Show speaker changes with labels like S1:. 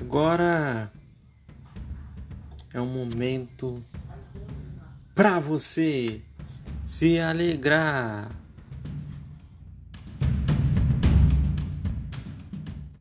S1: Agora é um momento para você se alegrar.